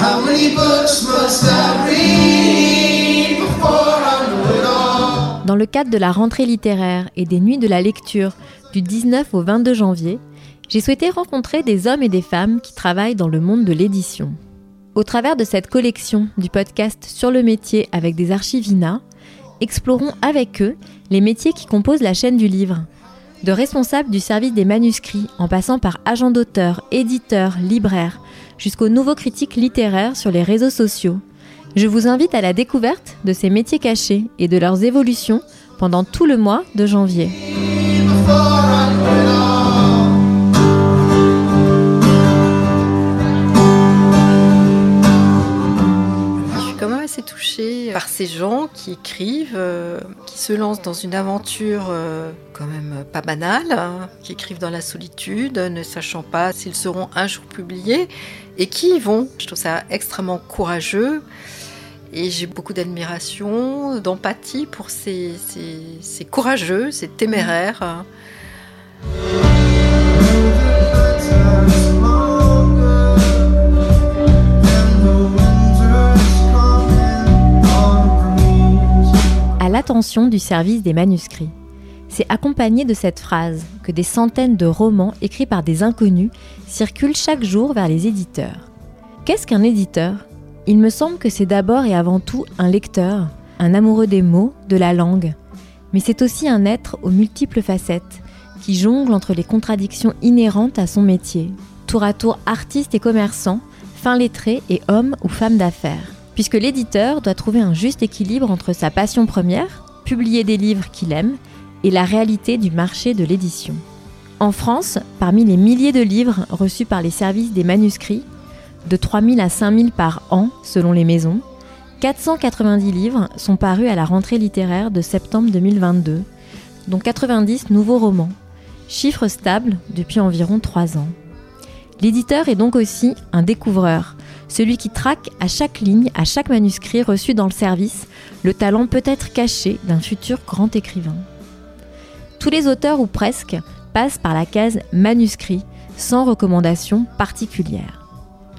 How many books must I read before I know it all? Dans le cadre de la rentrée littéraire et des nuits de la lecture du 19 au 22 janvier, j'ai souhaité rencontrer des hommes et des femmes qui travaillent dans le monde de l'édition. Au travers de cette collection du podcast Sur le métier avec des archivina, explorons avec eux les métiers qui composent la chaîne du livre. De responsables du service des manuscrits, en passant par agents d'auteurs, éditeurs, libraires, jusqu'aux nouveaux critiques littéraires sur les réseaux sociaux. Je vous invite à la découverte de ces métiers cachés et de leurs évolutions pendant tout le mois de janvier. Assez touchée par ces gens qui écrivent, euh, qui se lancent dans une aventure euh, quand même pas banale, hein, qui écrivent dans la solitude, ne sachant pas s'ils seront un jour publiés, et qui y vont. Je trouve ça extrêmement courageux. Et j'ai beaucoup d'admiration, d'empathie pour ces, ces, ces courageux, ces téméraires. hein. L'attention du service des manuscrits. C'est accompagné de cette phrase que des centaines de romans écrits par des inconnus circulent chaque jour vers les éditeurs. Qu'est-ce qu'un éditeur? Il me semble que c'est d'abord et avant tout un lecteur, un amoureux des mots, de la langue. Mais c'est aussi un être aux multiples facettes, qui jongle entre les contradictions inhérentes à son métier, tour à tour artiste et commerçant, fin lettré et homme ou femme d'affaires. Puisque l'éditeur doit trouver un juste équilibre entre sa passion première, publier des livres qu'il aime, et la réalité du marché de l'édition. En France, parmi les milliers de livres reçus par les services des manuscrits, de 3000 à 5000 par an selon les maisons, 490 livres sont parus à la rentrée littéraire de septembre 2022, dont 90 nouveaux romans, chiffre stable depuis environ 3 ans. L'éditeur est donc aussi un découvreur, celui qui traque à chaque ligne, à chaque manuscrit reçu dans le service, le talent peut-être caché d'un futur grand écrivain. Tous les auteurs ou presque passent par la case manuscrit, sans recommandation particulière.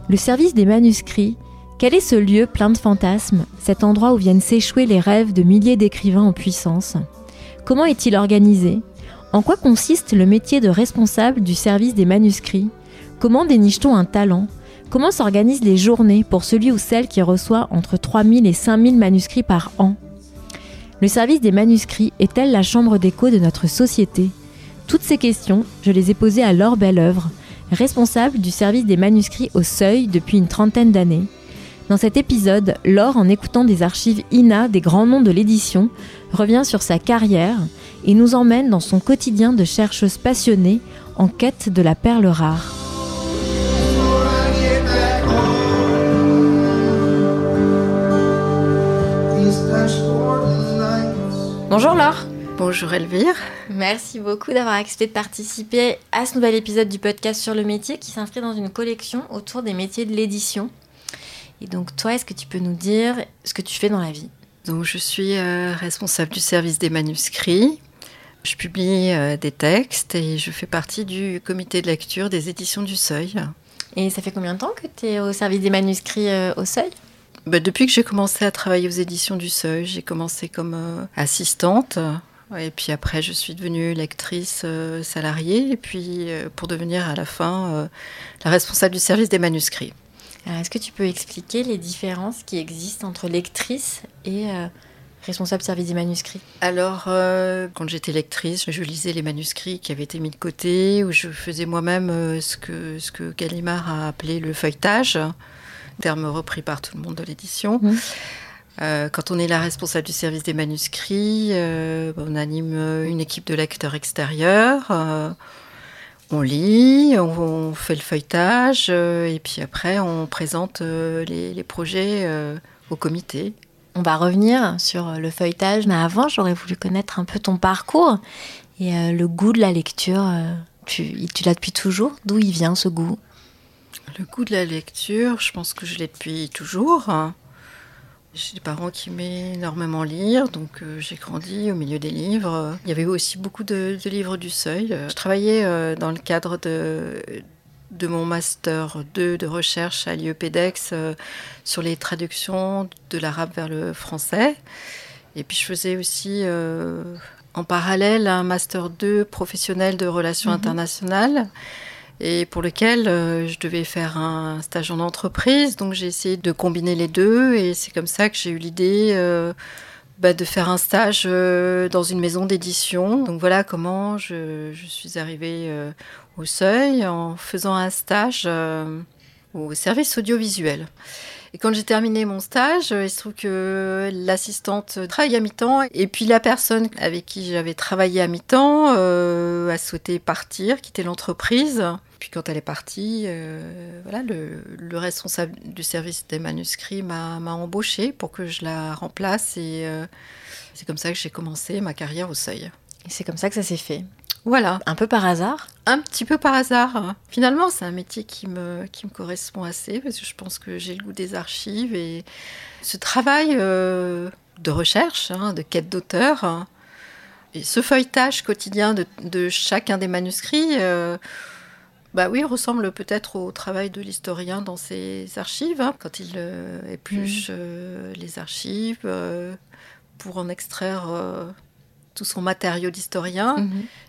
Le service des manuscrits, quel est ce lieu plein de fantasmes, cet endroit où viennent s'échouer les rêves de milliers d'écrivains en puissance? Comment est-il organisé? En quoi consiste le métier de responsable du service des manuscrits? Comment déniche-t-on un talent? Comment s'organisent les journées pour celui ou celle qui reçoit entre 3000 et 5000 manuscrits par an? Le service des manuscrits est-elle la chambre d'écho de notre société? Toutes ces questions, je les ai posées à Laure Belleuvre, responsable du service des manuscrits au Seuil depuis une trentaine d'années. Dans cet épisode, Laure, en écoutant des archives INA des grands noms de l'édition, revient sur sa carrière et nous emmène dans son quotidien de chercheuse passionnée en quête de la perle rare. Bonjour Laure Bonjour Elvire. Merci beaucoup d'avoir accepté de participer à ce nouvel épisode du podcast sur le métier qui s'inscrit dans une collection autour des métiers de l'édition. Et donc toi, est-ce que tu peux nous dire ce que tu fais dans la vie? Donc, je suis euh, responsable du service des manuscrits. Je publie euh, des textes et je fais partie du comité de lecture des éditions du Seuil. Et ça fait combien de temps que tu es au service des manuscrits euh, au Seuil? Bah, depuis que j'ai commencé à travailler aux éditions du Seuil, j'ai commencé comme euh, assistante. Et puis après, je suis devenue lectrice euh, salariée. Et puis, euh, pour devenir à la fin la responsable du service des manuscrits. Est-ce que tu peux expliquer les différences qui existent entre lectrice et responsable service des manuscrits? Alors, euh, quand j'étais lectrice, je lisais les manuscrits qui avaient été mis de côté, ou je faisais moi-même ce que, ce que Gallimard a appelé le feuilletage, terme repris par tout le monde de l'édition. Euh, quand on est la responsable du service des manuscrits, euh, on anime euh, une équipe de lecteurs extérieurs. euh, On lit, on, on fait le feuilletage, et puis après, on présente les, les projets au comité. On va revenir sur le feuilletage, mais avant, j'aurais voulu connaître un peu ton parcours et le goût de la lecture. tu tu l'as depuis toujours? D'où il vient ce goût? Le goût de la lecture, je pense que je l'ai depuis toujours. J'ai des parents qui aimaient énormément lire, donc euh, j'ai grandi au milieu des livres. Il y avait aussi beaucoup de, de livres du seuil. Je travaillais euh, dans le cadre de, de mon master 2 de recherche à l'IEPDEX euh, sur les traductions de l'arabe vers le français. Et puis je faisais aussi en parallèle un master 2 professionnel de relations Mhm. internationales et pour lequel euh, je devais faire un stage en entreprise. Donc j'ai essayé de combiner les deux et c'est comme ça que j'ai eu l'idée euh, bah, de faire un stage euh, dans une maison d'édition. Donc voilà comment je, suis arrivée au seuil en faisant un stage au service audiovisuel. Et quand j'ai terminé mon stage, il se trouve que l'assistante travaille à mi-temps et puis la personne avec qui j'avais travaillé à mi-temps a souhaité partir, quitter l'entreprise. Puis quand elle est partie, euh, voilà, le, le responsable du service des manuscrits m'a embauchée pour que je la remplace et euh, c'est comme ça que j'ai commencé ma carrière au seuil. Et c'est comme ça que ça s'est fait. Voilà, Un peu par hasard? Un petit peu par hasard. Finalement, c'est un métier qui me, qui me correspond assez parce que je pense que j'ai le goût des archives et ce travail euh, de recherche, hein, de quête d'auteur, hein, et ce feuilletage quotidien de, de chacun des manuscrits, euh, bah oui, ressemble peut-être au travail de l'historien dans ses archives, hein, quand il euh, épluche euh, les archives euh, pour en extraire tout son matériau d'historien.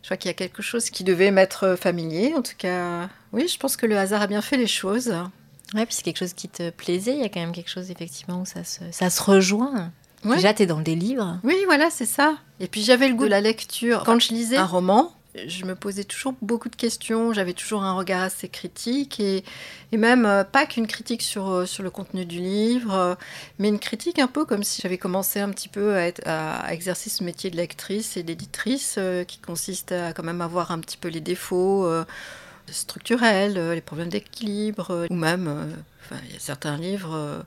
Je crois qu'il y a quelque chose qui devait m'être familier. En tout cas, oui, je pense que le hasard a bien fait les choses. Ouais, puis c'est quelque chose qui te plaisait. Il y a quand même quelque chose, effectivement, où ça se, ça se rejoint. Ouais. Déjà, tu es dans des livres. Oui, voilà, c'est ça. Et puis j'avais le goût de la lecture. Quand je lisais un roman, je me posais toujours beaucoup de questions. J'avais toujours un regard assez critique et, et même euh, pas qu'une critique sur, euh, sur le contenu du livre, euh, mais une critique un peu comme si j'avais commencé un petit peu à, être, à, à exercer ce métier de lectrice et d'éditrice euh, qui consiste à quand même avoir un petit peu les défauts. structurels, les problèmes d'équilibre, ou même, enfin, il y a certains livres,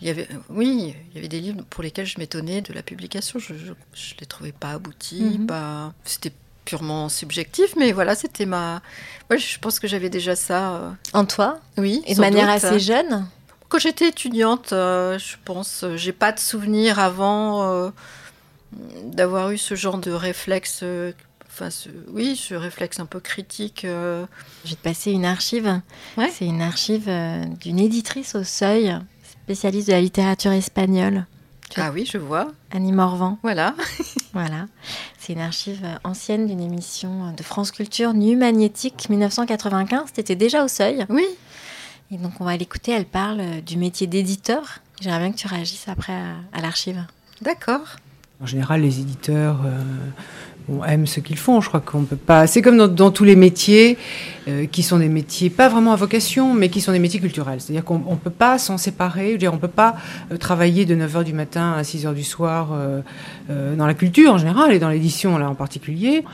il y avait, oui, il y avait des livres pour lesquels je m'étonnais de la publication, je ne les trouvais pas aboutis, Mhm. pas, c'était purement subjectif, mais voilà, c'était ma, ouais, je pense que j'avais déjà ça, euh, En toi oui, Et de manière doute. assez jeune Quand j'étais étudiante, euh, je pense, euh, j'ai pas de souvenir avant euh, d'avoir eu ce genre de réflexe. Enfin, ce- oui, ce réflexe un peu critique. Je vais te passer une archive. Ouais. C'est une archive d'une éditrice au seuil, spécialiste de la littérature espagnole, Ah oui, je vois. Annie Morvan. Voilà. Voilà. C'est une archive ancienne d'une émission de France Culture, Nu Magnétique 1995. C'était déjà au seuil. Oui. Et donc, on va l'écouter. Elle parle du métier d'éditeur. J'aimerais bien que tu réagisses après à, à l'archive. D'accord. En général, les éditeurs euh, bon, aiment ce qu'ils font. Je crois qu'on peut pas. C'est comme dans, tous les métiers euh, qui sont des métiers pas vraiment à vocation, mais qui sont des métiers culturels. C'est-à-dire qu'on ne peut pas s'en séparer. Je veux dire, on peut pas euh, travailler de 9h du matin à 6h du soir euh, dans la culture en général et dans l'édition là en particulier.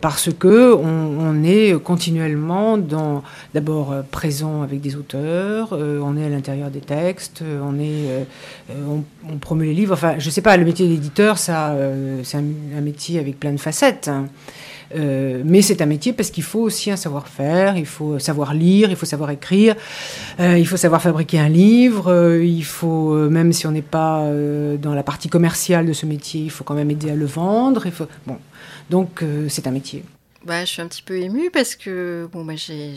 Parce que on, est continuellement dans d'abord euh, présent avec des auteurs, euh, on est à l'intérieur des textes, euh, on est promeut les livres. Enfin, je sais pas, le métier d'éditeur, ça, c'est un, métier avec plein de facettes. hein. Mais c'est un métier parce qu'il faut aussi un savoir-faire, il faut savoir lire, il faut savoir écrire, il faut savoir fabriquer un livre, il faut, même si on n'est pas dans la partie commerciale de ce métier, il faut quand même aider à le vendre. Bon, donc euh, c'est un métier. Bah, je suis un petit peu émue parce que bon, bah, j'ai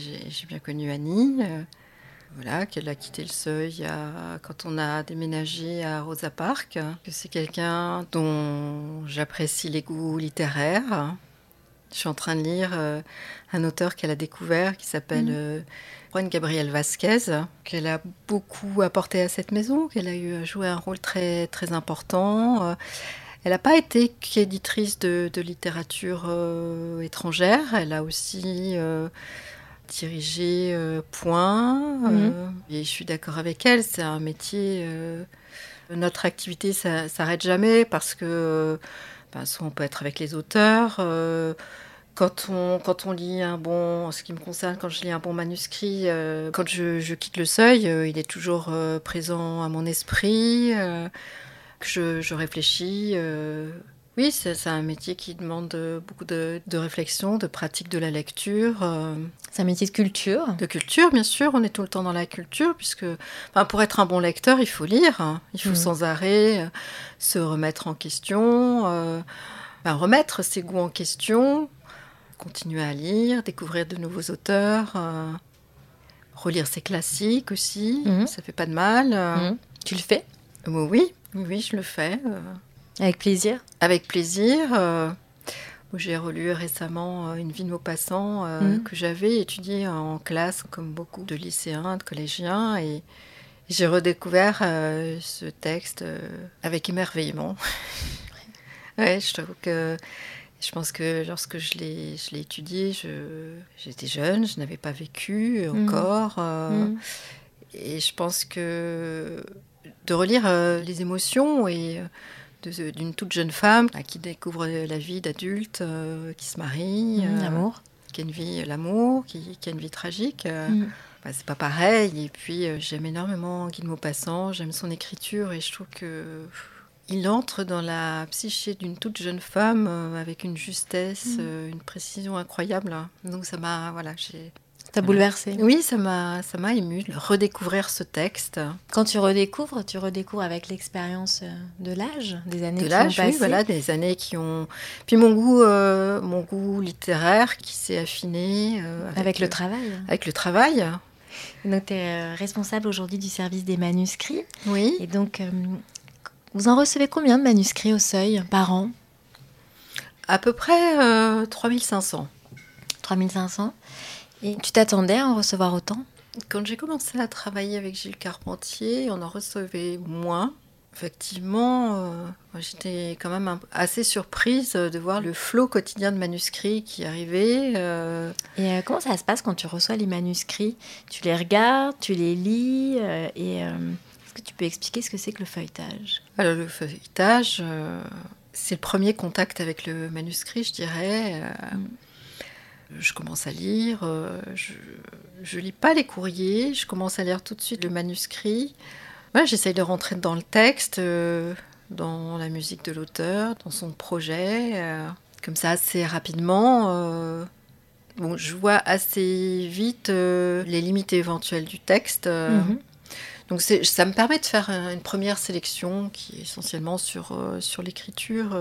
bien connu Annie. euh, voilà, qu'elle a quitté le seuil à- quand on a déménagé à Rosa Park. Que c'est quelqu'un dont j'apprécie les goûts littéraires. Je suis en train de lire euh, un auteur qu'elle a découvert qui s'appelle euh, Juan Gabriel Vasquez, qu'elle a beaucoup apporté à cette maison, qu'elle a eu joué un rôle très, très important. Elle n'a pas été qu'éditrice de, de littérature euh, étrangère, elle a aussi euh, dirigé euh, Point. euh, et je suis d'accord avec elle, c'est un métier. notre activité ça s'arrête jamais parce que ben, soit on peut être avec les auteurs, Quand on, quand on lit un bon, en ce qui me concerne, quand je lis un bon manuscrit, euh, quand je, je quitte le seuil, euh, il est toujours euh, présent à mon esprit, que je, je réfléchis. euh. oui, c'est un métier qui demande euh, beaucoup de, de réflexion, de pratique de la lecture. euh, C'est un métier de culture. de culture, bien sûr, on est tout le temps dans la culture, puisque pour être un bon lecteur, il faut lire, hein. il faut Mhm. sans arrêt se remettre en question, euh, ben, remettre ses goûts en question, continuer à lire, découvrir de nouveaux auteurs, euh, relire ses classiques aussi, Mhm. ça fait pas de mal. Mhm. Tu le fais? Oui, oui, je le fais. euh, avec plaisir. avec plaisir. euh, j'ai relu récemment euh, Une vie de Maupassant Mhm. que j'avais étudié en classe, comme beaucoup de lycéens, de collégiens, et j'ai redécouvert ce texte avec émerveillement. ouais, je trouve que je pense que lorsque je l'ai je l'ai étudié, je- j'étais jeune, je n'avais pas vécu Mhm. encore. euh, Mhm. et je pense que de relire euh, les émotions et euh, d'une toute jeune femme euh, qui découvre la vie d'adulte, euh, qui se marie, euh, L'amour. qui a une vie, l'amour, qui, qui a une vie tragique, Mhm. bah, c'est pas pareil. Et puis j'aime énormément Guy de Maupassant, j'aime son écriture et je trouve que il entre dans la psyché d'une toute jeune femme avec une justesse, euh, une précision incroyable. Donc ça m'a, voilà, j'ai. T'as bouleversé. Oui, ça m'a, ça m'a ému de redécouvrir ce texte. Quand tu redécouvres, tu redécouvres avec l'expérience euh, de l'âge, des années de qui l'âge, ont oui, passé. voilà, des années qui ont. Puis mon goût, euh, mon goût littéraire qui s'est affiné euh, avec, le travail. avec le travail. Donc, tu es responsable aujourd'hui du service des manuscrits. Oui. Et donc, euh, vous en recevez combien de manuscrits au seuil par an? À peu près euh, 3500. 3500. Et tu t'attendais à en recevoir autant? Quand j'ai commencé à travailler avec Gilles Carpentier, on en recevait moins. Effectivement, euh, j'étais quand même assez surprise de voir le flot quotidien de manuscrits qui arrivait. euh, Et euh, comment ça se passe quand tu reçois les manuscrits? Tu les regardes, tu les lis et est-ce que tu peux expliquer ce que c'est que le feuilletage? Alors le feuilletage, c'est le premier contact avec le manuscrit, je dirais. Euh, Je commence à lire, euh, je, je lis pas les courriers, je commence à lire tout de suite le manuscrit. Ouais, J'essaye de rentrer dans le texte, euh, dans la musique de l'auteur, dans son projet, euh, comme ça assez rapidement. euh, bon, je vois assez vite les limites éventuelles du texte. Mhm. donc ça me permet de faire un- une première sélection qui est essentiellement sur, sur l'écriture.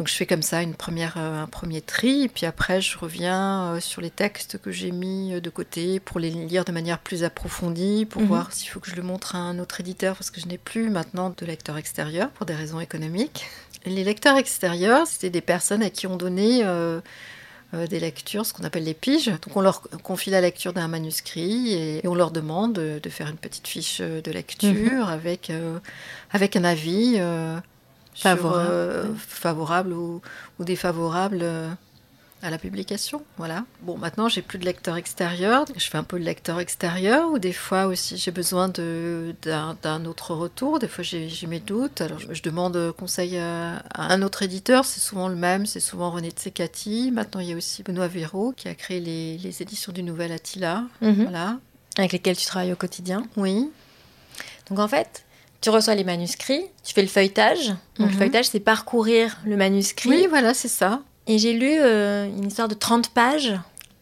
Donc je fais comme ça une première, euh, un premier tri, et puis après je reviens euh, sur les textes que j'ai mis euh, de côté pour les lire de manière plus approfondie, pour Mhm. voir s'il faut que je le montre à un autre éditeur, parce que je n'ai plus maintenant de lecteur extérieur pour des raisons économiques. Les lecteurs extérieurs, c'était des personnes à qui on donnait euh, euh, des lectures, ce qu'on appelle les piges. Donc on leur confie la lecture d'un manuscrit et, et on leur demande de, de faire une petite fiche de lecture avec, euh, avec un avis euh, sur, euh, favorable ou, ou défavorable euh, à la publication. Voilà. Bon, maintenant j'ai plus de lecteur extérieur. Je fais un peu de lecteur extérieur ou des fois aussi j'ai besoin de- d'un d'un autre retour. Des fois j'ai j'ai mes doutes. Alors je, je demande conseil à, à un autre éditeur. C'est souvent le même. C'est souvent René Tsekati. Maintenant il y a aussi Benoît Véraud qui a créé les, les éditions du Nouvel Attila. Mhm. Voilà. Avec lesquels tu travailles au quotidien. Oui. Donc en fait, tu reçois les manuscrits, tu fais le feuilletage. Donc le Mhm. feuilletage, c'est parcourir le manuscrit. Oui, voilà, c'est ça. Et j'ai lu euh, une histoire de 30 pages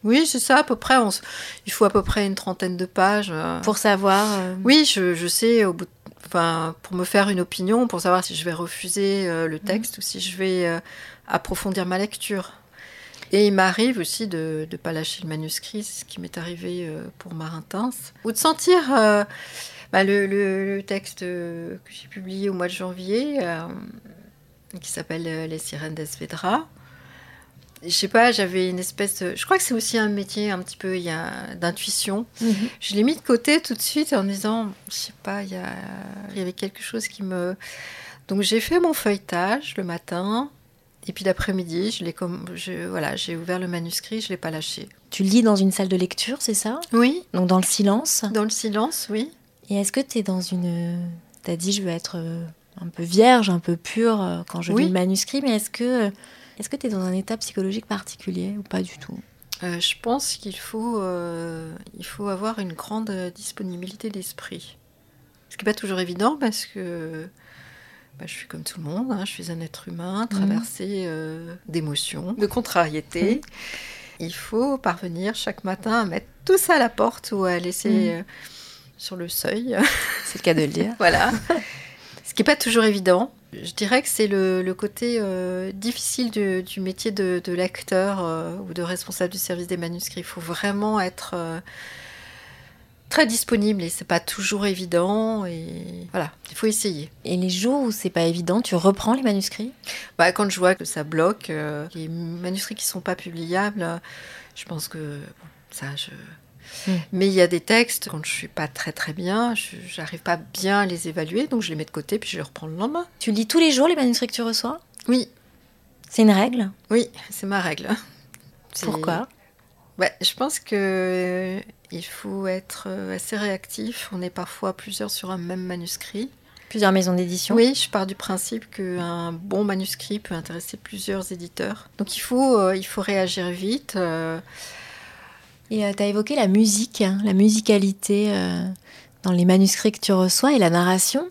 Oui, c'est ça à peu près. On s- il faut à peu près une trentaine de pages. euh. pour savoir. euh, Oui, je, je sais, au bout de- enfin, pour me faire une opinion, pour savoir si je vais refuser le texte ou si je vais approfondir ma lecture. Et il m'arrive aussi de ne pas lâcher le manuscrit, ce qui m'est arrivé pour Marintin. Ou de sentir bah, le, le- le texte euh, que j'ai publié au mois de janvier, euh, qui s'appelle euh, Les sirènes d'Esvedra. Je sais pas, j'avais une espèce de... Je crois que c'est aussi un métier un petit peu il y a, d'intuition. mhm. Je l'ai mis de côté tout de suite en me disant, je sais pas, il y, a- il y avait quelque chose qui me... Donc j'ai fait mon feuilletage le matin, et puis l'après-midi, je l'ai comme, je, voilà, j'ai ouvert le manuscrit, je l'ai pas lâché. Tu lis dans une salle de lecture, c'est ça? Oui, Donc dans le silence? dans le silence, oui. Et est-ce que tu es dans une. Tu as dit, je veux être euh, un peu vierge, un peu pure euh, quand je Oui. lis le manuscrit, mais est-ce que. euh, Est-ce que tu es dans un état psychologique particulier ou pas du tout? Euh, je pense qu'il faut, euh, il faut avoir une grande disponibilité d'esprit. Ce qui n'est pas toujours évident parce que bah, je suis comme tout le monde, hein, je suis un être humain traversé euh, d'émotions, de contrariétés. Il faut parvenir chaque matin à mettre tout ça à la porte ou à laisser euh, sur le seuil. C'est le cas de le dire. voilà. Ce qui n'est pas toujours évident. Je dirais que c'est le, le côté euh, difficile du, du métier de, de lecteur euh, ou de responsable du service des manuscrits. Il faut vraiment être euh, très disponible et c'est pas toujours évident. Et voilà, il faut essayer. Et les jours où c'est pas évident, tu reprends les manuscrits? Bah, quand je vois que ça bloque, les manuscrits qui sont pas publiables, je pense que bon, ça, je. Mm. Mais il y a des textes quand je suis pas très très bien, je j'arrive pas bien à les évaluer, donc je les mets de côté puis je les reprends le lendemain. Tu lis tous les jours les manuscrits que tu reçois? Oui, C'est une règle? Oui, c'est ma règle. Pourquoi? Ouais, je pense que euh, il faut être euh, assez réactif. On est parfois plusieurs sur un même manuscrit. Plusieurs maisons d'édition? Oui, je pars du principe qu'un bon manuscrit peut intéresser plusieurs éditeurs. Donc il faut, euh, il faut réagir vite. euh, Et tu as évoqué la musique, hein, la musicalité euh, dans les manuscrits que tu reçois et la narration.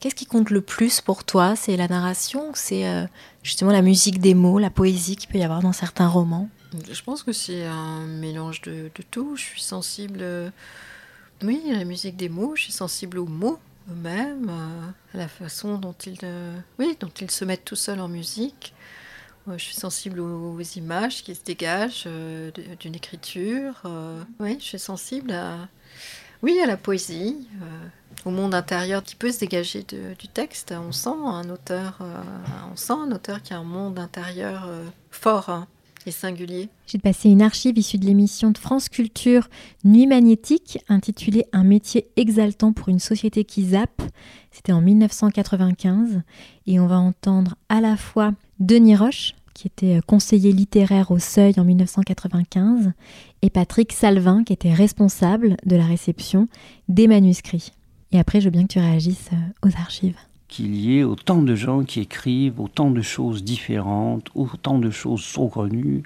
Qu'est-ce qui compte le plus pour toi? C'est la narration ou c'est euh, justement la musique des mots, la poésie qu'il peut y avoir dans certains romans? Je pense que c'est un mélange de, de tout. Je suis sensible, euh, oui, à la musique des mots. Je suis sensible aux mots eux-mêmes, euh, à la façon dont ils, euh, oui, dont ils se mettent tout seuls en musique. Je suis sensible aux, aux images qui se dégagent euh, d'une écriture. euh, oui, je suis sensible à, oui, à la poésie, euh, au monde intérieur qui peut se dégager de- du texte. On sent un auteur, on sent un auteur qui a un monde intérieur fort hein, et singulier. J'ai passé une archive issue de l'émission de France Culture Nuit magnétique intitulée Un métier exaltant pour une société qui zappe. C'était en 1995 et on va entendre à la fois Denis Roche qui était euh, conseiller littéraire au Seuil en 1995 et Patrick Salvin qui était responsable de la réception des manuscrits. Et après, je veux bien que tu réagisses euh, aux archives. qu'il y ait autant de gens qui écrivent autant de choses différentes, autant de choses saugrenues,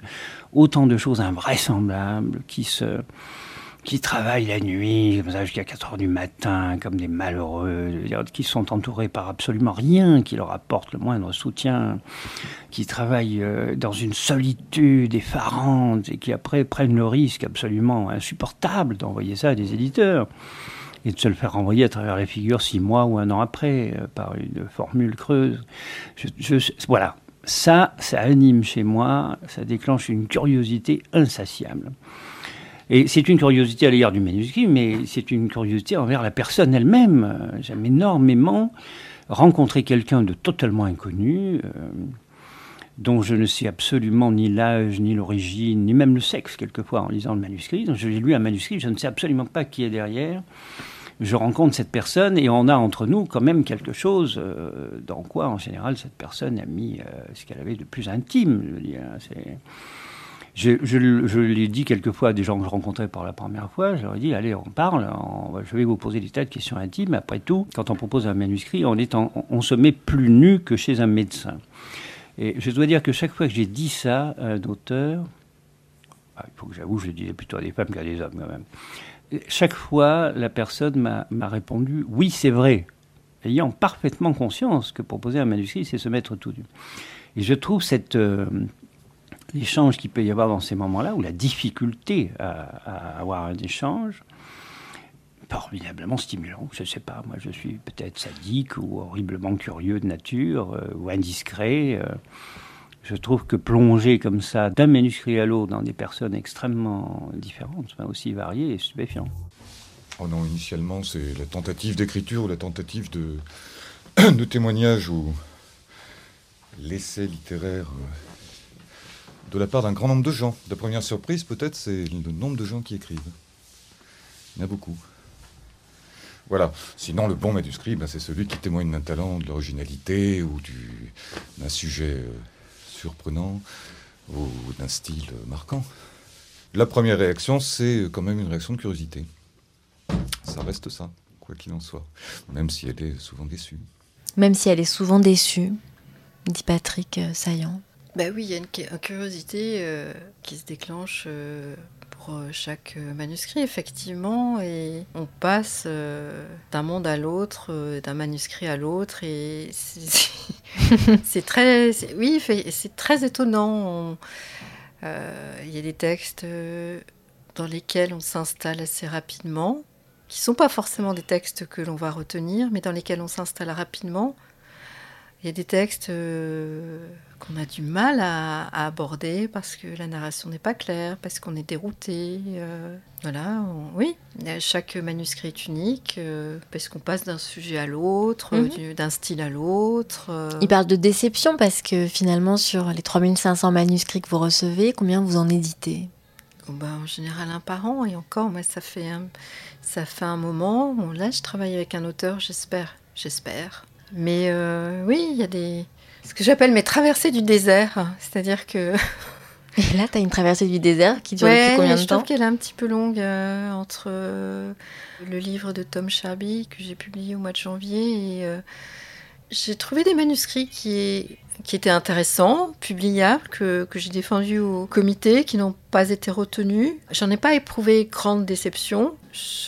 autant de choses invraisemblables, qui se qui travaillent la nuit, comme ça, jusqu'à 4 heures du matin, comme des malheureux, qui sont entourés par absolument rien qui leur apporte le moindre soutien, qui travaillent euh, dans une solitude effarante et qui après prennent le risque absolument insupportable d'envoyer ça à des éditeurs et de se le faire renvoyer à travers les figures six mois ou un an après euh, par une formule creuse. Voilà, ça, ça anime chez moi, ça déclenche une curiosité insatiable. Et c'est une curiosité à l'égard du manuscrit, mais c'est une curiosité envers la personne elle-même. J'aime énormément rencontrer quelqu'un de totalement inconnu, euh, dont je ne sais absolument ni l'âge, ni l'origine, ni même le sexe, quelquefois, en lisant le manuscrit. Donc, j'ai lu un manuscrit, je ne sais absolument pas qui est derrière. Je rencontre cette personne et on a entre nous quand même quelque chose euh, dans quoi, en général, cette personne a mis euh, ce qu'elle avait de plus intime. Je veux dire, c'est... Je, l'ai dit quelquefois à des gens que je rencontrais pour la première fois, je leur ai dit, allez, on parle, je vais vous poser des tas de questions intimes. Après tout, quand on propose un manuscrit, on, se met plus nu que chez un médecin. Et je dois dire que chaque fois que j'ai dit ça à un auteur, ah, il faut que j'avoue, je le disais plutôt à des femmes qu'à des hommes quand même. Chaque fois, la personne m'a répondu, oui, c'est vrai, ayant parfaitement conscience que proposer un manuscrit, c'est se mettre tout nu. Et je trouve cette, euh, l'échange qu'il peut y avoir dans ces moments-là, ou la difficulté à, avoir un échange, formidablement stimulant. Je ne sais pas, moi je suis peut-être sadique ou horriblement curieux de nature, euh, ou indiscret. euh. je trouve que plonger comme ça d'un manuscrit à l'autre dans des personnes extrêmement différentes, aussi variées, est stupéfiant. Oh non, initialement, c'est la tentative d'écriture ou la tentative de, de témoignage ou l'essai littéraire euh, de la part d'un grand nombre de gens. La première surprise, peut-être, c'est le nombre de gens qui écrivent. Il y en a beaucoup. Voilà. Sinon, le bon manuscrit, ben, c'est celui qui témoigne d'un talent, de l'originalité ou du- d'un sujet euh, surprenant ou d'un style euh, marquant. La première réaction, c'est quand même une réaction de curiosité. Ça reste ça, quoi qu'il en soit, même si elle est souvent déçue. Même si elle est souvent déçue, dit Patrick euh, Saillant. Ben oui, il y a une, une curiosité euh, qui se déclenche euh, pour euh, chaque manuscrit, effectivement, et on passe euh, d'un monde à l'autre, d'un manuscrit à l'autre, et c'est très, oui, c'est très étonnant. On- Il y a des textes dans lesquels on s'installe assez rapidement, qui sont pas forcément des textes que l'on va retenir, mais dans lesquels on s'installe rapidement. Il y a des textes euh, qu'on a du mal à, à aborder parce que la narration n'est pas claire, parce qu'on est dérouté. euh, voilà, on- oui. Chaque manuscrit est unique euh, parce qu'on passe d'un sujet à l'autre, Mhm. du- d'un style à l'autre. Il parle de déception parce que finalement, sur les 3500 manuscrits que vous recevez, combien vous en éditez? Oh bah, en général un par an et encore moi ça fait un, ça fait un moment Bon, là je travaille avec un auteur j'espère j'espère mais euh, oui il y a des ce que j'appelle mes traversées du désert. C'est-à-dire que Et là, tu as une traversée du désert qui dure Ouais, depuis combien je de temps trouve qu'elle est un petit peu longue euh, entre euh, le livre de Tom Sharby que j'ai publié au mois de janvier et j'ai trouvé des manuscrits qui, qui étaient intéressants, publiables, que, que j'ai défendus au comité, qui n'ont pas été retenus. J'en ai pas éprouvé grande déception.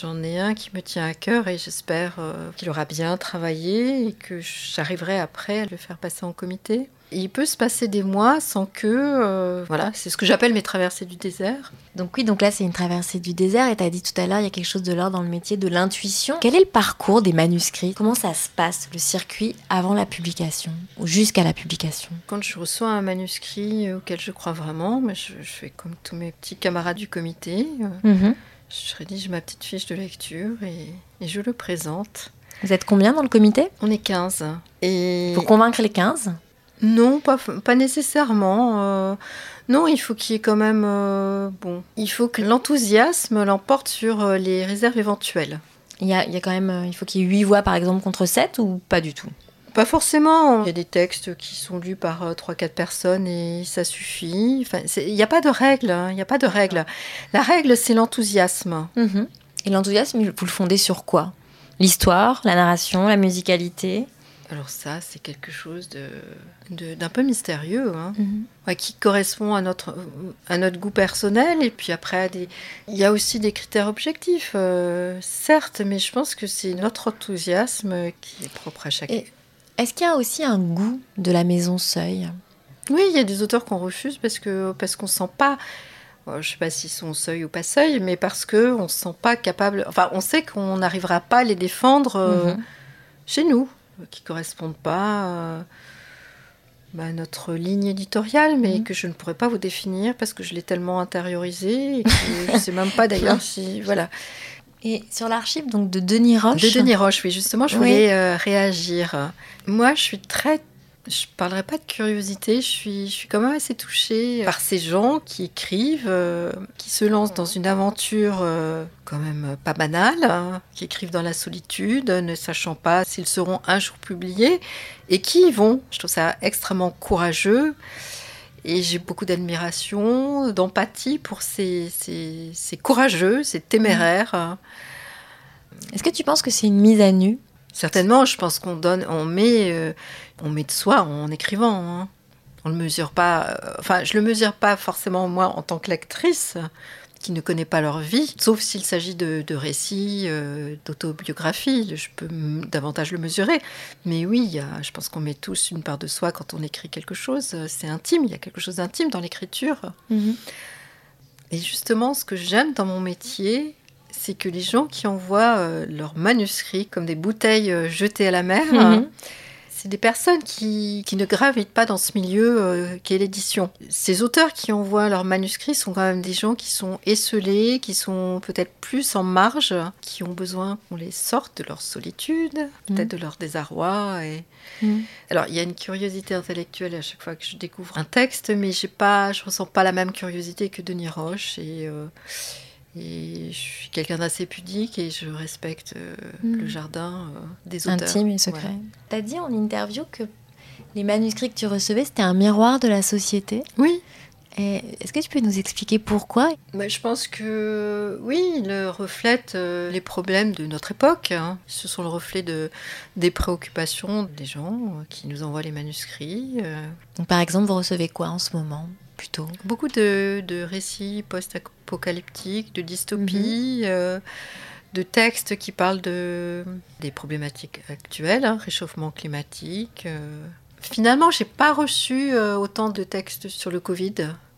J'en ai un qui me tient à cœur et j'espère euh, qu'il aura bien travaillé et que j'arriverai après à le faire passer en comité. Il peut se passer des mois sans que... euh, voilà, c'est ce que j'appelle mes traversées du désert. Donc oui, donc là, c'est une traversée du désert. Et tu as dit tout à l'heure, il y a quelque chose de l'ordre dans le métier de l'intuition. Quel est le parcours des manuscrits? Comment ça se passe, le circuit avant la publication ou jusqu'à la publication? Quand je reçois un manuscrit auquel je crois vraiment, mais je, je fais comme tous mes petits camarades du comité. euh, Mhm. Je rédige ma petite fiche de lecture et, et je le présente. Vous êtes combien dans le comité? On est 15. Et... Pour convaincre les 15 Non, pas, pas nécessairement. euh, non, il faut qu'il y ait quand même... euh, bon, il faut que l'enthousiasme l'emporte sur euh, les réserves éventuelles. il y, a, il y a quand même, il faut qu'il y ait 8 voix par exemple contre 7 ou pas du tout? Pas forcément. Il y a des textes qui sont lus par euh, 3-4 personnes et ça suffit. Enfin, il n'y a pas de règle. hein, Il n'y a pas de règle. La règle, c'est l'enthousiasme. Mhm. Et l'enthousiasme, vous le fondez sur quoi? L'histoire, la narration, la musicalité? Alors ça, c'est quelque chose de d'un peu mystérieux, hein, Mhm. ouais, qui correspond à notre à notre goût personnel. Et puis après, à des... il y a aussi des critères objectifs, euh, certes, mais je pense que c'est notre enthousiasme qui est propre à chacun. Est-ce qu'il y a aussi un goût de la maison Seuil? Oui, il y a des auteurs qu'on refuse parce que parce qu'on sent pas. euh, Je sais pas s'ils sont seuil ou pas seuil, mais parce que on se sent pas capable. Enfin, on sait qu'on n'arrivera pas à les défendre euh, Mhm. chez nous, qui correspondent pas euh, bah, à notre ligne éditoriale, mais Mhm. que je ne pourrais pas vous définir parce que je l'ai tellement intériorisé et que je sais même pas d'ailleurs si voilà. Et sur l'archive donc de Denis Roche De Denis Roche, oui, justement, je Oui. voulais euh, réagir. Moi, je suis très. Je parlerai pas de curiosité, je suis, je suis quand même assez touchée par ces gens qui écrivent, euh, qui se lancent dans une aventure euh, quand même pas banale, hein, qui écrivent dans la solitude, ne sachant pas s'ils seront un jour publiés, et qui y vont. Je trouve ça extrêmement courageux. Et j'ai beaucoup d'admiration, d'empathie pour ces, ces, ces courageux, ces téméraires. Est-ce que tu penses que c'est une mise à nu? Certainement, je pense qu'on donne, on met, euh, on met de soi en écrivant. hein. On le mesure pas. euh, enfin, je le mesure pas forcément moi en tant que lectrice qui ne connaît pas leur vie, sauf s'il s'agit de, de récits, euh, d'autobiographie. Je peux davantage le mesurer. Mais oui, il y a- je pense qu'on met tous une part de soi quand on écrit quelque chose. C'est intime. Il y a quelque chose d'intime dans l'écriture. Et justement, ce que j'aime dans mon métier, c'est que les gens qui envoient euh, leurs manuscrits comme des bouteilles euh, jetées à la mer, Mhm. hein, c'est des personnes qui, qui ne gravitent pas dans ce milieu euh, qu'est l'édition. Ces auteurs qui envoient leurs manuscrits sont quand même des gens qui sont esselés, qui sont peut-être plus en marge, qui ont besoin qu'on les sorte de leur solitude, peut-être de leur désarroi. Et... Mhm. Alors, il y a une curiosité intellectuelle à chaque fois que je découvre un texte, mais pas, je ressens pas la même curiosité que Denis Roche. Et, euh, et je suis quelqu'un d'assez pudique et je respecte euh, Mhm. le jardin euh, des auteurs. Intime et secret. Voilà. Tu as dit en interview que les manuscrits que tu recevais, c'était un miroir de la société. Oui. Et Est-ce que tu peux nous expliquer pourquoi? Bah, je pense que oui, il reflète euh, les problèmes de notre époque. hein. Ce sont le reflet de, des préoccupations des gens euh, qui nous envoient les manuscrits. euh. Donc, Par exemple, vous recevez quoi en ce moment plutôt? Beaucoup de, de récits post-apocalyptiques, de dystopies, euh, de textes qui parlent de, des problématiques actuelles, hein, réchauffement climatique. euh. Finalement, j'ai pas reçu euh, autant de textes sur le Covid.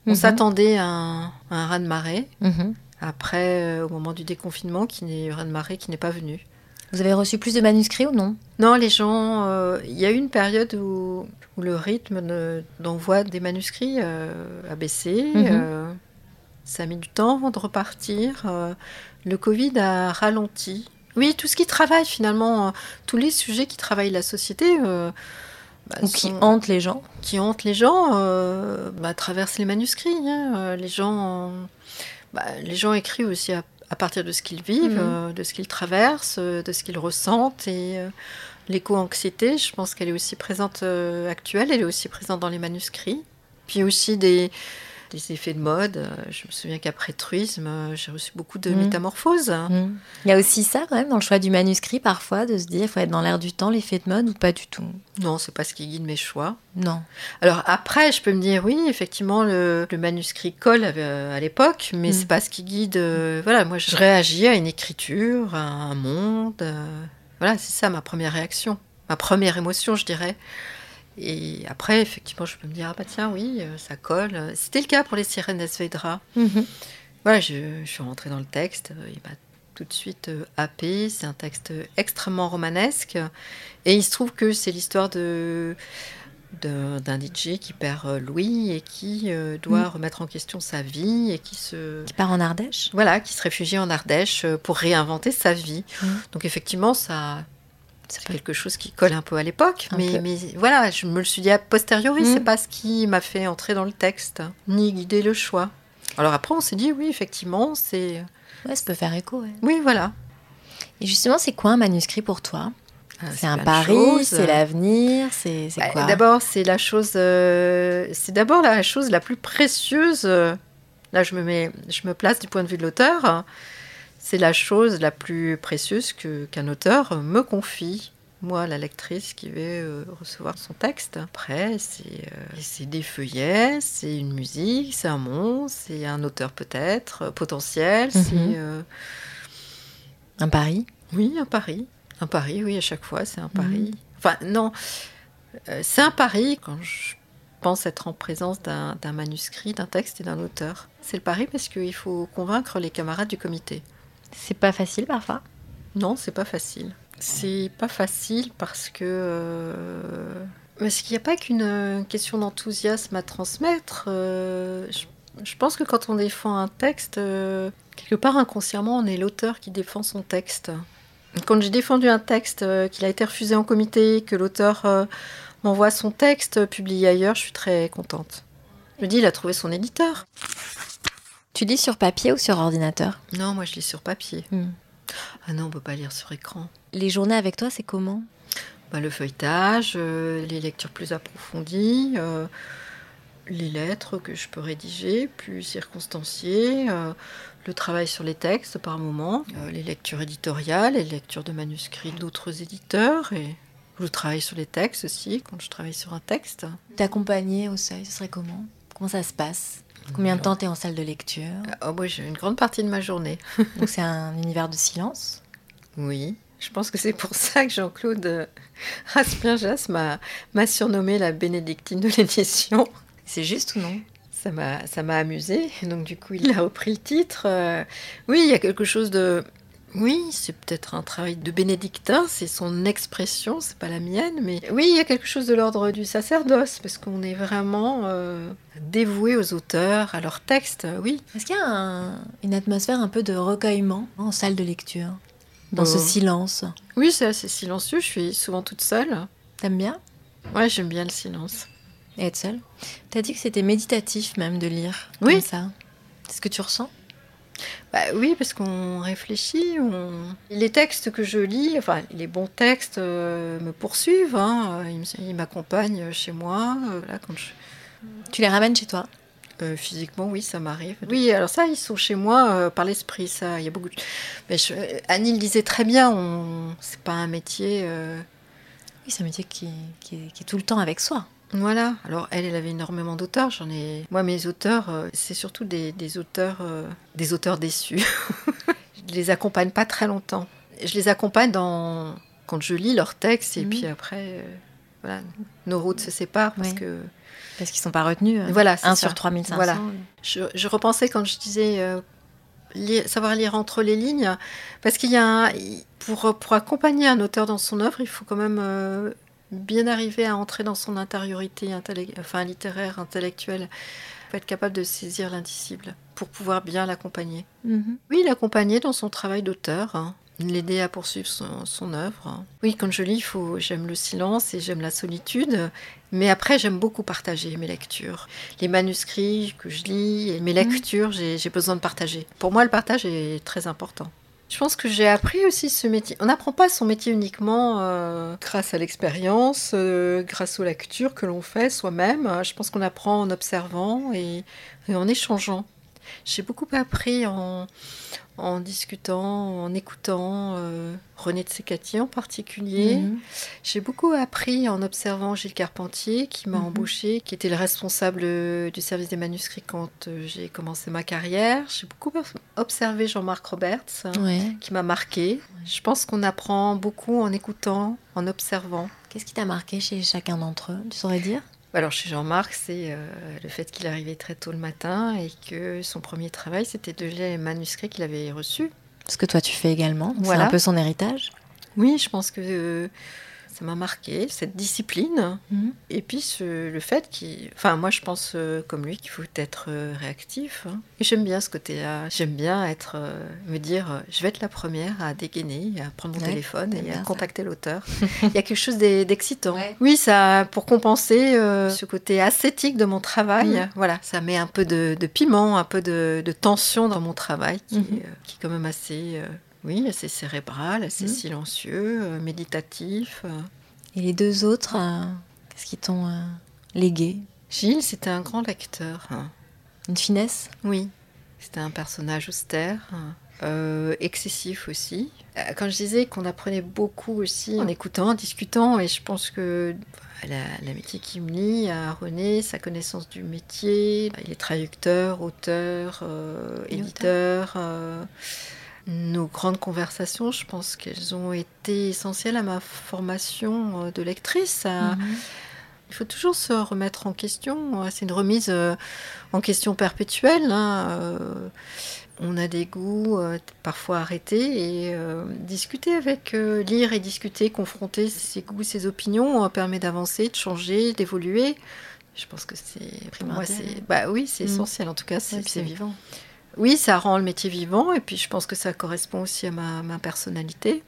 On Mhm. s'attendait à un, à un raz-de-marée. Mhm. Après, euh, au moment du déconfinement, qui n'est raz de marée qui n'est pas venu. Vous avez reçu plus de manuscrits ou non? Non, les gens. euh, Il y a eu une période où, où le rythme de- d'envoi des manuscrits euh, a baissé. Mhm. ça a mis du temps avant de repartir. le Covid a ralenti. Oui, tout ce qui travaille finalement, tous les sujets qui travaillent la société. Bah, Ou qui sont- hantent les gens qui hantent les gens euh, bah, traversent les manuscrits. hein. Euh, Les gens, bah, les gens écrivent aussi à, à partir de ce qu'ils vivent, Mhm. euh, de ce qu'ils traversent, euh, de ce qu'ils ressentent. Et euh, l'éco-anxiété, je pense qu'elle est aussi présente actuelle, elle est aussi présente dans les manuscrits. Puis aussi des, des effets de mode. Euh, Je me souviens qu'après Truisme, euh, j'ai reçu beaucoup de Mhm. métamorphoses. Mhm. Il y a aussi ça quand même dans le choix du manuscrit parfois, de se dire il faut être dans l'air du temps, l'effet de mode ou pas du tout? Non, c'est pas ce qui guide mes choix. Non. Alors après, je peux me dire, oui, effectivement, le, le manuscrit colle à, à l'époque, mais Mm. c'est pas ce qui guide. euh, voilà, moi, je réagis à une écriture, à un monde. euh, voilà, c'est ça ma première réaction, ma première émotion, je dirais. Et après, effectivement, je peux me dire, ah bah tiens, oui, euh, ça colle. C'était le cas pour les sirènes d'Esvedra. Mhm. Voilà, je, je suis rentrée dans le texte, euh, il m'a tout de suite euh, happé. C'est un texte extrêmement romanesque. Et il se trouve que c'est l'histoire de d'un DJ qui perd Louis et qui euh, doit Mm. remettre en question sa vie et qui se Qui part en Ardèche voilà qui se réfugie en Ardèche pour réinventer sa vie. Mm. Donc effectivement ça c'est quelque chose qui colle un peu à l'époque, mais, mais voilà, je me le suis dit a posteriori, Mm. c'est pas ce qui m'a fait entrer dans le texte, ni guider le choix. Alors après, on s'est dit, oui, effectivement, c'est... Ouais, ça peut faire écho. ouais. Oui, voilà. Et justement, c'est quoi un manuscrit pour toi? Ah, C'est un pari, c'est l'avenir, c'est Bah, quoi? D'abord, c'est la chose, euh, c'est d'abord la chose la plus précieuse. Là, je me mets, je me place du point de vue de l'auteur. C'est la chose la plus précieuse que qu'un auteur me confie. Moi, la lectrice qui vais euh, recevoir son texte. Après, c'est euh, c'est des feuillets, c'est une musique, c'est un monde, c'est un auteur peut-être euh, potentiel. Mhm. C'est euh, Un pari? Oui, un pari. Un pari, oui, à chaque fois, c'est un pari. Enfin, non, c'est un pari quand je pense être en présence d'un d'un manuscrit, d'un texte et d'un auteur. C'est le pari parce qu'il faut convaincre les camarades du comité. C'est pas facile parfois Non, c'est pas facile. C'est pas facile parce que. euh, Parce qu'il n'y a pas qu'une euh, question d'enthousiasme à transmettre. euh, je, pense que quand on défend un texte, euh, quelque part inconsciemment, on est l'auteur qui défend son texte. Quand j'ai défendu un texte, euh, qu'il a été refusé en comité, que l'auteur euh, m'envoie son texte euh, publié ailleurs, je suis très contente. Je me dis, il a trouvé son éditeur. Tu lis sur papier ou sur ordinateur? Non, moi je lis sur papier. Hmm. Ah non, on peut pas lire sur écran. Les journées avec toi, c'est comment? Bah, le feuilletage, euh, les lectures plus approfondies, euh, les lettres que je peux rédiger, plus circonstanciées, euh, le travail sur les textes par moment, les lectures éditoriales, les lectures de manuscrits d'autres éditeurs et le travail sur les textes aussi, quand je travaille sur un texte. T'accompagner au seuil, ce serait comment? Comment ça se passe? Combien de temps t'es en salle de lecture? Ah, moi, j'ai une grande partie de ma journée. Donc c'est un univers de silence? Oui, je pense que c'est pour ça que Jean-Claude euh, Raspien-Jas m'a surnommée la bénédictine de l'édition. C'est juste ou non? Ça m'a ça m'a amusé, donc du coup il a repris le titre. Euh, oui, il y a quelque chose de... Oui, c'est peut-être un travail de bénédictin, c'est son expression, c'est pas la mienne, mais oui, il y a quelque chose de l'ordre du sacerdoce, parce qu'on est vraiment euh, dévoué aux auteurs, à leurs textes, oui. Est-ce qu'il y a un- une atmosphère un peu de recueillement en salle de lecture? Dans ce Euh. silence? Oui, c'est assez silencieux, je suis souvent toute seule. T'aimes bien? Ouais, j'aime bien le silence. Et être seule? T'as dit que c'était méditatif même de lire Oui. comme ça. C'est ce que tu ressens? Bah oui, parce qu'on réfléchit. On... Les textes que je lis, enfin les bons textes euh, me poursuivent, hein, ils m'accompagnent chez moi. euh, voilà, quand je... Tu les ramènes chez toi? Euh, physiquement, oui, ça m'arrive. Oui, alors ça, ils sont chez moi euh, par l'esprit, ça. Il y a beaucoup. De... Mais je... Annie le disait très bien. On... C'est pas un métier. euh, Oui, c'est un métier qui, qui est, qui est tout le temps avec soi. Voilà. Alors elle, elle avait énormément d'auteurs. J'en ai. Moi, mes auteurs, euh, c'est surtout des, des auteurs, euh, des auteurs déçus. je les accompagne pas très longtemps. Je les accompagne dans quand je lis leurs textes et Mhm. puis après, euh, voilà, nos routes se séparent parce Oui. que. Parce qu'ils sont pas retenus. euh, Voilà, c'est 1 ça. sur 3500. Voilà. Je, je repensais quand je disais euh, lire- savoir lire entre les lignes, parce qu'il y a un- pour, pour accompagner un auteur dans son œuvre, il faut quand même bien arriver à entrer dans son intériorité enfin, littéraire, intellectuelle. Faut être capable de saisir l'indicible pour pouvoir bien l'accompagner. Mhm. Oui, l'accompagner dans son travail d'auteur, hein, l'aider à poursuivre son, son œuvre. hein. Oui, quand je lis, faut, j'aime le silence et j'aime la solitude, mais après, j'aime beaucoup partager mes lectures. Les manuscrits que je lis et mes lectures, j'ai, j'ai besoin de partager. Pour moi, le partage est très important. Je pense que j'ai appris aussi ce métier. On n'apprend pas son métier uniquement euh, grâce à l'expérience, euh, grâce aux lectures que l'on fait soi-même. Je pense qu'on apprend en observant et, et en échangeant. J'ai beaucoup appris en, en discutant, en écoutant euh, René de Sécatier en particulier. Mhm. J'ai beaucoup appris en observant Gilles Carpentier, qui m'a Mhm. embauché, qui était le responsable du service des manuscrits quand euh, j'ai commencé ma carrière. J'ai beaucoup observé Jean-Marc Roberts, Ouais. qui m'a marqué. Je pense qu'on apprend beaucoup en écoutant, en observant. Qu'est-ce qui t'a marqué chez chacun d'entre eux Tu saurais dire? Alors chez Jean-Marc, c'est euh, le fait qu'il arrivait très tôt le matin et que son premier travail, c'était de lire les manuscrits qu'il avait reçus. Ce que toi tu fais également. Voilà. C'est un peu son héritage. Oui, je pense que euh, ça m'a marqué, cette discipline. Mhm. Et puis ce- le fait qu'il... Enfin, moi, je pense euh, comme lui qu'il faut être euh, réactif. hein. Et j'aime bien ce côté-là. J'aime bien être, euh, me dire, je vais être la première à dégainer, à prendre mon Ouais, téléphone et à ça. contacter l'auteur. Il y a quelque chose d'e- d'excitant. Oui, ça, pour compenser ce côté ascétique de mon travail, Mhm. voilà, ça met un peu de, de piment, un peu de, de tension dans mon travail, qui, Mhm. qui est quand même assez... oui, assez cérébral, assez Mhm. silencieux, euh, méditatif. euh. Et les deux autres, euh, qu'est-ce qui t'ont euh, légué? Gilles, c'était un grand lecteur. hein. Une finesse? Oui, c'était un personnage austère, hein, excessif aussi. Quand je disais qu'on apprenait beaucoup aussi en écoutant, en discutant, et je pense que bah, la- l'amitié qui me lie à René, sa connaissance du métier, il est traducteur, auteur, Et éditeur. Euh, nos grandes conversations, je pense qu'elles ont été essentielles à ma formation euh, de lectrice. à- Mhm. il faut toujours se remettre en question. C'est une remise euh, en question perpétuelle. hein. Euh, On a des goûts euh, parfois arrêtés et euh, discuter avec, euh, lire et discuter, confronter ses goûts, ses opinions euh, permet d'avancer, de changer, d'évoluer. Je pense que c'est Primordial. bah oui c'est Mm. essentiel en tout cas c'est Ouais, c'est c'est- vivant. Oui ça rend le métier vivant et puis je pense que ça correspond aussi à ma, ma personnalité.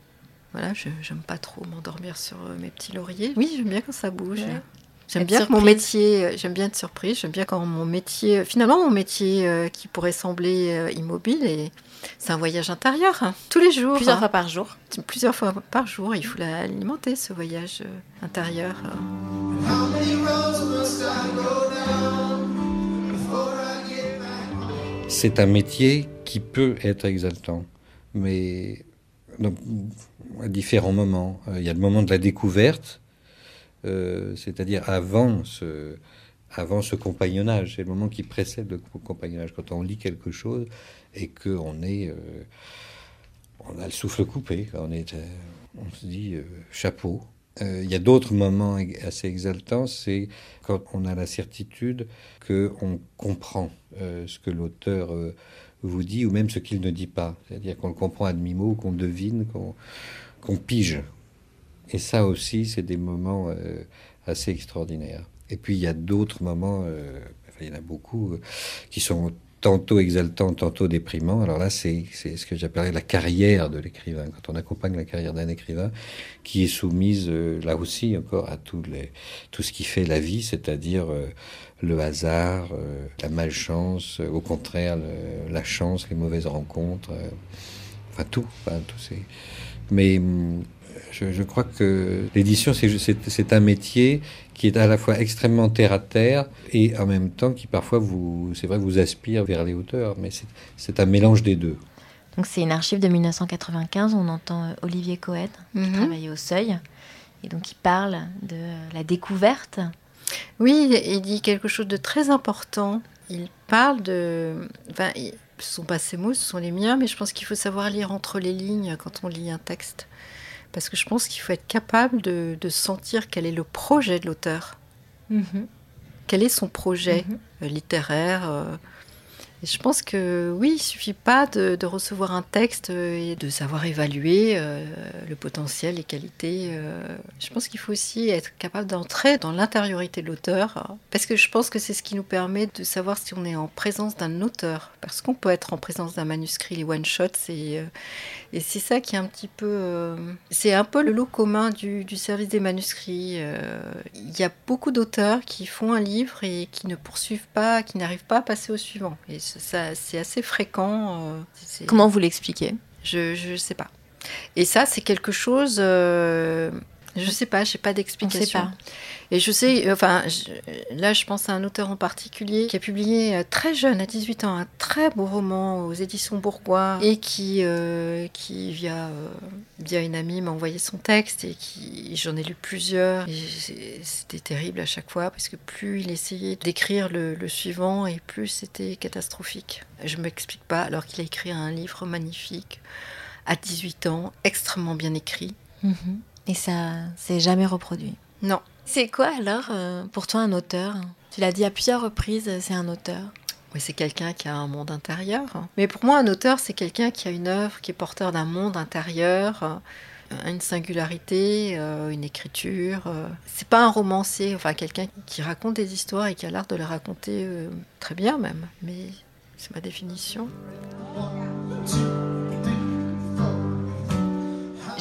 Voilà je j'aime pas trop m'endormir sur euh, mes petits lauriers. Oui j'aime bien quand ça bouge. Ouais. J'aime bien que mon métier, euh, j'aime bien être surprise, j'aime bien quand mon métier, finalement mon métier euh, qui pourrait sembler euh, immobile, et c'est un voyage intérieur, hein, tous les jours. Plusieurs hein. fois par jour. Plusieurs fois par jour, il faut l'alimenter ce voyage euh, intérieur. euh. How many roads must I go down? C'est un métier qui peut être exaltant, mais à différents moments. Euh, Il y a le moment de la découverte, euh, c'est-à-dire avant ce, compagnonnage. C'est le moment qui précède le co- compagnonnage. Quand on lit quelque chose et qu'on est, euh, on a le souffle coupé, on est, on se dit chapeau. Euh, Il y a d'autres moments assez exaltants, c'est quand on a la certitude que on comprend euh, ce que l'auteur euh, vous dit ou même ce qu'il ne dit pas. C'est-à-dire qu'on le comprend à demi-mot, qu'on devine, qu'on qu'on pige. Et ça aussi, c'est des moments assez extraordinaires. Et puis, il y a d'autres moments, il y en a beaucoup, qui sont tantôt exaltants, tantôt déprimants. Alors là, c'est ce que j'appellerais la carrière de l'écrivain. Quand on accompagne la carrière d'un écrivain qui est soumise, euh, là aussi, encore à tout, les, tout ce qui fait la vie, c'est-à-dire euh, le hasard, euh, la malchance, au contraire, la chance, les mauvaises rencontres, enfin tout. Enfin, tout. Mais hum, Je, je crois que l'édition, c'est, un métier qui est à la fois extrêmement terre à terre et en même temps qui parfois vous, c'est vrai, vous aspire vers les hauteurs, mais c'est, un mélange des deux. Donc c'est une archive de 1995, on entend euh, Olivier Cohen qui Mhm. travaillait au Seuil et donc il parle de la découverte. Oui, il dit quelque chose de très important. Il parle de... Enfin, ce ne sont pas ses mots, ce sont les miens, mais je pense qu'il faut savoir lire entre les lignes quand on lit un texte. Parce que je pense qu'il faut être capable de, de sentir quel est le projet de l'auteur. Quel est son projet euh, littéraire euh, et je pense que oui, il suffit pas de, recevoir un texte euh, et de savoir évaluer euh, le potentiel, les qualités. euh. Je pense qu'il faut aussi être capable d'entrer dans l'intériorité de l'auteur, parce que je pense que c'est ce qui nous permet de savoir si on est en présence d'un auteur. Parce qu'on peut être en présence d'un manuscrit, les one-shots, c'est, euh, et c'est ça qui est un petit peu... c'est un peu le lot commun du, service des manuscrits. Il y a beaucoup d'auteurs qui font un livre et qui ne poursuivent pas, qui n'arrivent pas à passer au suivant. Et c'est assez fréquent. euh, Comment vous l'expliquez? Je ne sais pas. Et ça, c'est quelque chose... euh, je sais pas, j'ai pas d'explication. Et je sais, enfin, je- là, je pense à un auteur en particulier qui a publié euh, très jeune, à 18 ans, un très beau roman aux éditions Bourgois et qui, euh, qui via, euh, via une amie, m'a envoyé son texte et qui, j'en ai lu plusieurs. C'était terrible à chaque fois parce que plus il essayait d'écrire le, le suivant et plus c'était catastrophique. Je m'explique pas, alors qu'il a écrit un livre magnifique à 18 ans, extrêmement bien écrit. Mhm. Et ça s'est jamais reproduit. Non. C'est quoi alors euh, pour toi un auteur? Tu l'as dit à plusieurs reprises, c'est un auteur. Oui, c'est quelqu'un qui a un monde intérieur. Mais pour moi, un auteur, c'est quelqu'un qui a une œuvre, qui est porteur d'un monde intérieur, euh, une singularité, euh, une écriture. euh. C'est pas un romancier, enfin quelqu'un qui raconte des histoires et qui a l'art de les raconter euh, très bien même. Mais c'est ma définition.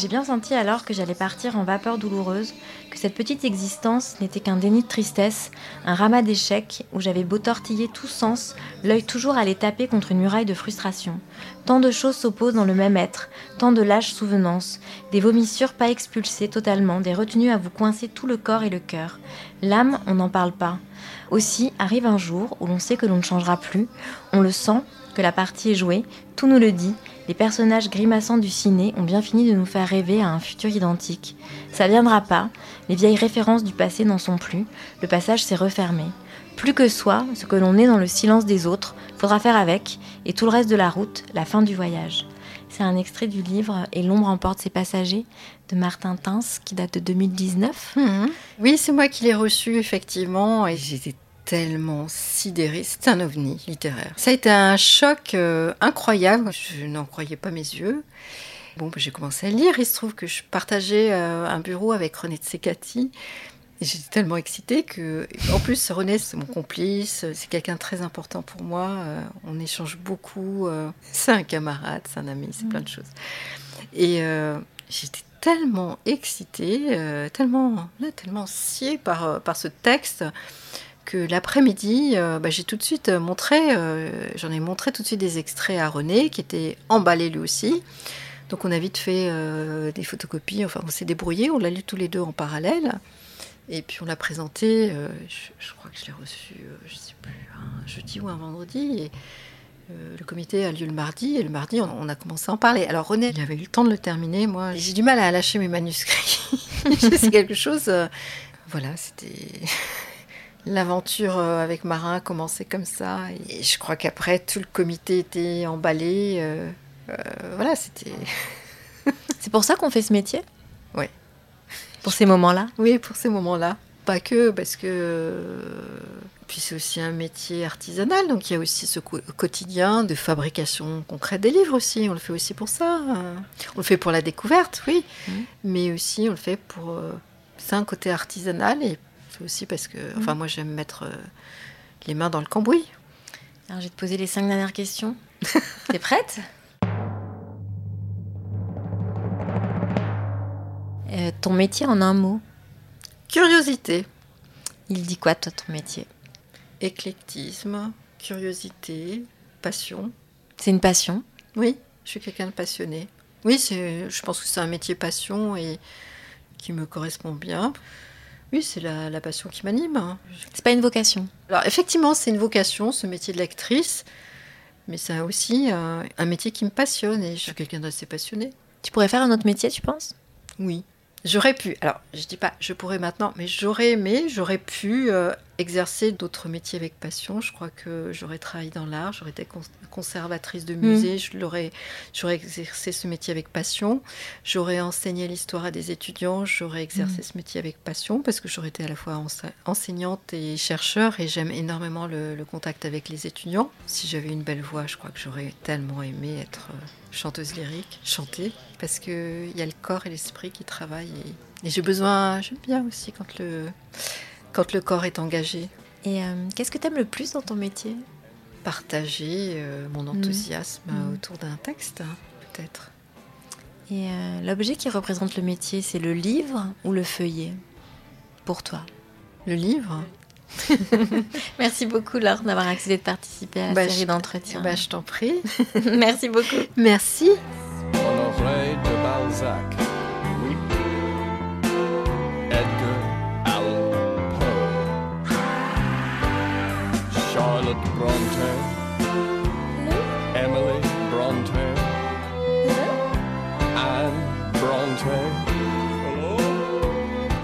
J'ai bien senti alors que j'allais partir en vapeur douloureuse, que cette petite existence n'était qu'un déni de tristesse, un ramas d'échecs où j'avais beau tortiller tout sens, l'œil toujours allait taper contre une muraille de frustration. Tant de choses s'opposent dans le même être, tant de lâches souvenances, des vomissures pas expulsées totalement, des retenues à vous coincer tout le corps et le cœur. L'âme, on n'en parle pas. Aussi arrive un jour où l'on sait que l'on ne changera plus, on le sent, que la partie est jouée, tout nous le dit, les personnages grimaçants du ciné ont bien fini de nous faire rêver à un futur identique. Ça viendra pas, les vieilles références du passé n'en sont plus, le passage s'est refermé. Plus que soi, ce que l'on est dans le silence des autres, faudra faire avec, et tout le reste de la route, la fin du voyage. C'est un extrait du livre Et l'ombre emporte ses passagers de Martin Tins qui date de 2019. Mhm. Oui, c'est moi qui l'ai reçu, effectivement, et j'étais tellement sidérée. C'est un ovni littéraire. Ça a été un choc euh, incroyable. Je n'en croyais pas mes yeux. Bon, bah, j'ai commencé à lire. Il se trouve que je partageais euh, un bureau avec René Tsekati. Et j'étais tellement excitée que, en plus, René, c'est mon complice, c'est quelqu'un de très important pour moi. euh, on échange beaucoup. c'est un camarade, c'est un ami, c'est plein de choses. Et j'étais tellement excitée, euh, tellement, là, tellement sciée par, par ce texte que l'après-midi, euh, bah, j'ai tout de suite montré, euh, j'en ai montré tout de suite des extraits à René, qui était emballé lui aussi. Donc on a vite fait euh, des photocopies, enfin on s'est débrouillé, on l'a lu tous les deux en parallèle. Et puis on l'a présenté, euh, je, crois que je l'ai reçu, euh, je sais plus, un jeudi ou un vendredi. Et, euh, le comité a lieu le mardi, et le mardi, on, a commencé à en parler. Alors René, il avait eu le temps de le terminer, moi, j'ai du mal à lâcher mes manuscrits. C'est quelque chose... euh, voilà, c'était... L'aventure euh, avec Marin a commencé comme ça. Et je crois qu'après, tout le comité était emballé. euh, euh, voilà, c'était... C'est pour ça qu'on fait ce métier? Oui. Pour ces moments-là? Oui, pour ces moments-là. Pas que, parce que... Puis c'est aussi un métier artisanal, donc il y a aussi ce quotidien de fabrication concrète des livres aussi. On le fait aussi pour ça. On le fait pour la découverte, oui. Mais aussi, on le fait pour... C'est un côté artisanal et aussi parce que... Enfin, moi, j'aime mettre euh, les mains dans le cambouis. Alors, je vais te poser les cinq dernières questions. T'es prête? Euh, Ton métier en un mot? Curiosité. Il dit quoi, toi, ton métier? Éclectisme, curiosité, passion. C'est une passion? Oui, je suis quelqu'un de passionné. Oui, je pense que c'est un métier passion et qui me correspond bien. Oui, c'est la, la passion qui m'anime. hein. C'est pas une vocation. Alors effectivement, c'est une vocation, ce métier de lectrice, mais c'est aussi euh, un métier qui me passionne et je suis quelqu'un d'assez passionné. Tu pourrais faire un autre métier, tu penses? Oui. J'aurais pu, alors je dis pas je pourrais maintenant, mais j'aurais aimé, j'aurais pu euh, exercer d'autres métiers avec passion. Je crois que j'aurais travaillé dans l'art, j'aurais été cons- conservatrice de musée, je l'aurais, j'aurais exercé ce métier avec passion. J'aurais enseigné l'histoire à des étudiants, j'aurais exercé ce métier avec passion parce que j'aurais été à la fois ense- enseignante et chercheur et j'aime énormément le, le contact avec les étudiants. Si j'avais une belle voix, je crois que j'aurais tellement aimé être euh, chanteuse lyrique, chanter, parce qu'il y a le corps et l'esprit qui travaillent. Et, et j'ai besoin, j'aime bien aussi quand le, quand le corps est engagé. Et euh, qu'est-ce que tu aimes le plus dans ton métier? Partager euh, mon enthousiasme Mhm. autour d'un texte, hein, peut-être. Et euh, l'objet qui représente le métier, c'est le livre ou le feuillet? Pour toi Le livre? Merci beaucoup, Laure, d'avoir accepté de participer à la Bah, série je- d'entretiens. bah, je t'en prie. Merci beaucoup. Merci. Honoré de Balzac.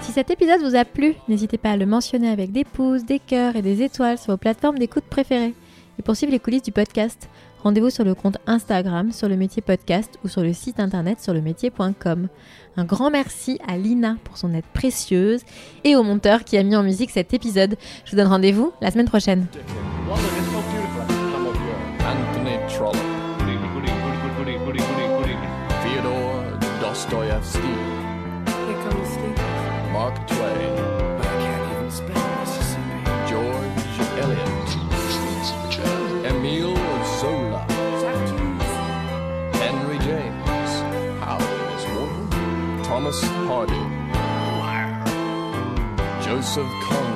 Si cet épisode vous a plu, n'hésitez pas à le mentionner avec des pouces, des cœurs et des étoiles sur vos plateformes d'écoute préférées. Et pour suivre les coulisses du podcast, rendez-vous sur le compte Instagram sur le métier podcast ou sur le site internet sur le métier.com. Un grand merci à Lina pour son aide précieuse et au monteur qui a mis en musique cet épisode. Je vous donne rendez-vous la semaine prochaine. Joseph Collins.